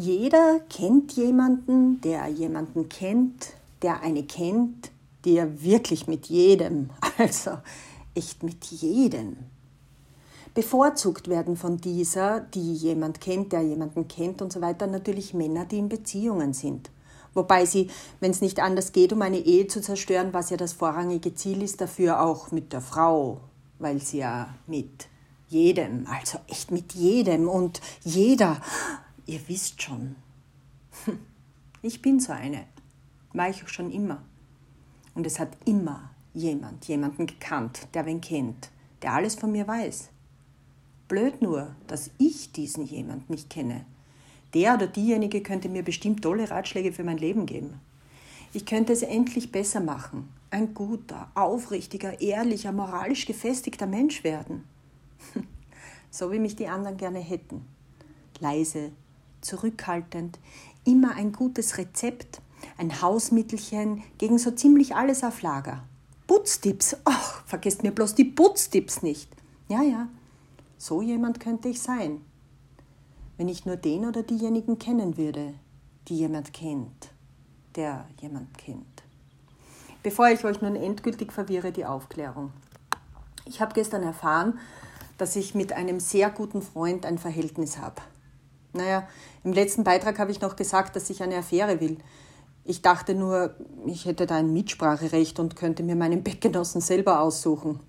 Jeder kennt jemanden, der jemanden kennt, der eine kennt, der wirklich mit jedem, also echt mit jedem. Bevorzugt werden von dieser, die jemand kennt, der jemanden kennt und so weiter, natürlich Männer, die in Beziehungen sind. Wobei sie, wenn es nicht anders geht, um eine Ehe zu zerstören, was ja das vorrangige Ziel ist, dafür auch mit der Frau, weil sie ja mit jedem, also echt mit jedem und jeder, ihr wisst schon. Ich bin so eine, war ich auch schon immer. Und es hat immer jemand, jemanden gekannt, der wen kennt, der alles von mir weiß. Blöd nur, dass ich diesen jemand nicht kenne. Der oder diejenige könnte mir bestimmt tolle Ratschläge für mein Leben geben. Ich könnte es endlich besser machen, ein guter, aufrichtiger, ehrlicher, moralisch gefestigter Mensch werden. so wie mich die anderen gerne hätten. Leise, zurückhaltend, immer ein gutes Rezept, ein Hausmittelchen gegen so ziemlich alles auf Lager. Putztipps, ach, vergesst mir bloß die Putztipps nicht. Ja, ja, so jemand könnte ich sein, wenn ich nur den oder diejenigen kennen würde, die jemand kennt, der jemand kennt. Bevor ich euch nun endgültig verwirre, die Aufklärung. Ich habe gestern erfahren, dass ich mit einem sehr guten Freund ein Verhältnis habe. Naja, im letzten Beitrag habe ich noch gesagt, dass ich eine Affäre will. Ich dachte nur, ich hätte da ein Mitspracherecht und könnte mir meinen Bettgenossen selber aussuchen.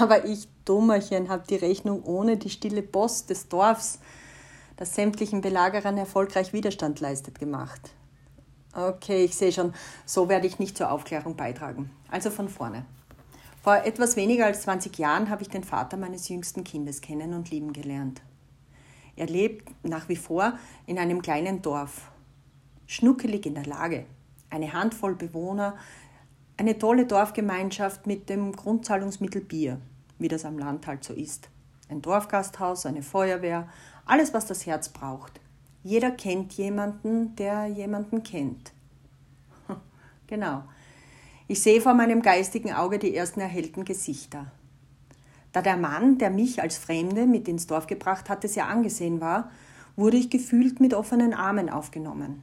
Aber ich, Dummerchen, habe die Rechnung ohne die stille Post des Dorfs, das sämtlichen Belagerern erfolgreich Widerstand leistet, gemacht. Okay, ich sehe schon, so werde ich nicht zur Aufklärung beitragen. Also von vorne. Vor etwas weniger als 20 Jahren habe ich den Vater meines jüngsten Kindes kennen und lieben gelernt. Er lebt nach wie vor in einem kleinen Dorf, schnuckelig in der Lage, eine Handvoll Bewohner, eine tolle Dorfgemeinschaft mit dem Grundzahlungsmittel Bier, wie das am Land halt so ist. Ein Dorfgasthaus, eine Feuerwehr, alles, was das Herz braucht. Jeder kennt jemanden, der jemanden kennt. genau. Ich sehe vor meinem geistigen Auge die ersten erhellten Gesichter. Da der Mann, der mich als Fremde mit ins Dorf gebracht hatte, sehr angesehen war, wurde ich gefühlt mit offenen Armen aufgenommen.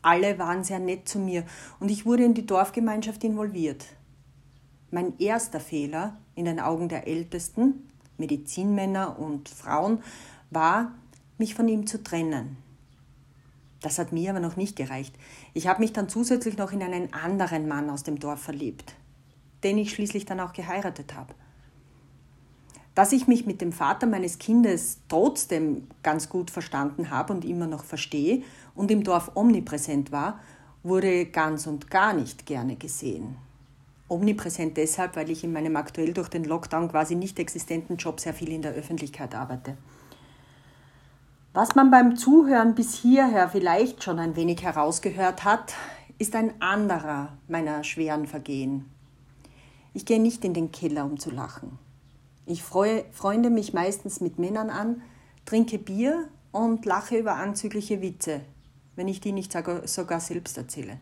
Alle waren sehr nett zu mir und ich wurde in die Dorfgemeinschaft involviert. Mein erster Fehler in den Augen der Ältesten, Medizinmänner und Frauen, war, mich von ihm zu trennen. Das hat mir aber noch nicht gereicht. Ich habe mich dann zusätzlich noch in einen anderen Mann aus dem Dorf verliebt, den ich schließlich dann auch geheiratet habe. Dass ich mich mit dem Vater meines Kindes trotzdem ganz gut verstanden habe und immer noch verstehe und im Dorf omnipräsent war, wurde ganz und gar nicht gerne gesehen. Omnipräsent deshalb, weil ich in meinem aktuell durch den Lockdown quasi nicht existenten Job sehr viel in der Öffentlichkeit arbeite. Was man beim Zuhören bis hierher vielleicht schon ein wenig herausgehört hat, ist ein anderer meiner schweren Vergehen. Ich gehe nicht in den Keller, um zu lachen. Ich freue, freunde mich meistens mit Männern an, trinke Bier und lache über anzügliche Witze, wenn ich die nicht sogar selbst erzähle.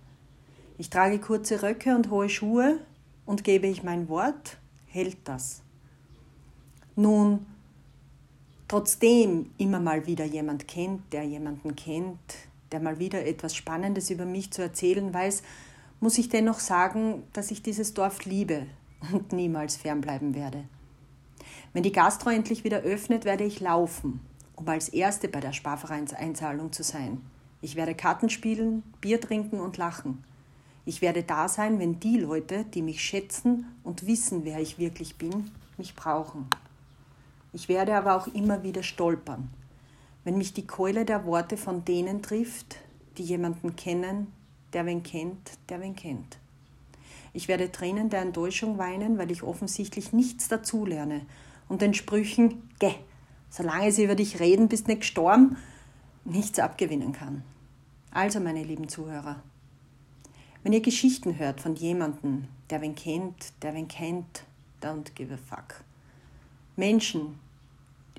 Ich trage kurze Röcke und hohe Schuhe und gebe ich mein Wort, hält das. Nun, trotzdem immer mal wieder jemand kennt, der jemanden kennt, der mal wieder etwas Spannendes über mich zu erzählen weiß, muss ich dennoch sagen, dass ich dieses Dorf liebe und niemals fernbleiben werde. Wenn die Gastro endlich wieder öffnet, werde ich laufen, um als Erste bei der Sparvereinseinzahlung zu sein. Ich werde Karten spielen, Bier trinken und lachen. Ich werde da sein, wenn die Leute, die mich schätzen und wissen, wer ich wirklich bin, mich brauchen. Ich werde aber auch immer wieder stolpern, wenn mich die Keule der Worte von denen trifft, die jemanden kennen, der wen kennt, der wen kennt. Ich werde Tränen der Enttäuschung weinen, weil ich offensichtlich nichts dazulerne und den Sprüchen, geh, solange sie über dich reden, bist nicht gestorben, nichts abgewinnen kann. Also, meine lieben Zuhörer, wenn ihr Geschichten hört von jemandem, der wen kennt, der wen kennt, don't give a fuck. Menschen,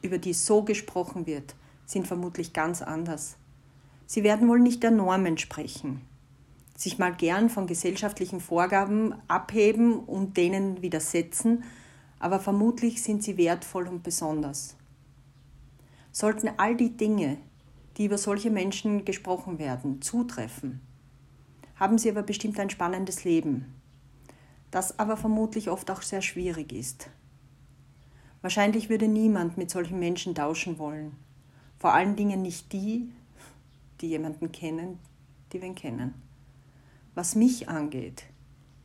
über die so gesprochen wird, sind vermutlich ganz anders. Sie werden wohl nicht der Norm entsprechen, sich mal gern von gesellschaftlichen Vorgaben abheben und denen widersetzen, aber vermutlich sind sie wertvoll und besonders. Sollten all die Dinge, die über solche Menschen gesprochen werden, zutreffen, haben sie aber bestimmt ein spannendes Leben, das aber vermutlich oft auch sehr schwierig ist. Wahrscheinlich würde niemand mit solchen Menschen tauschen wollen, vor allen Dingen nicht die, die jemanden kennen, die wen kennen. Was mich angeht,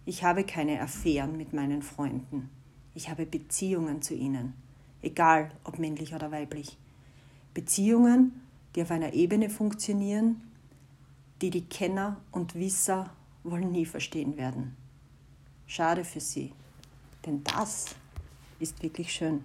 ich habe keine Affären mit meinen Freunden. Ich habe Beziehungen zu ihnen, egal ob männlich oder weiblich. Beziehungen, die auf einer Ebene funktionieren, die die Kenner und Wisser wohl nie verstehen werden. Schade für sie, denn das ist wirklich schön.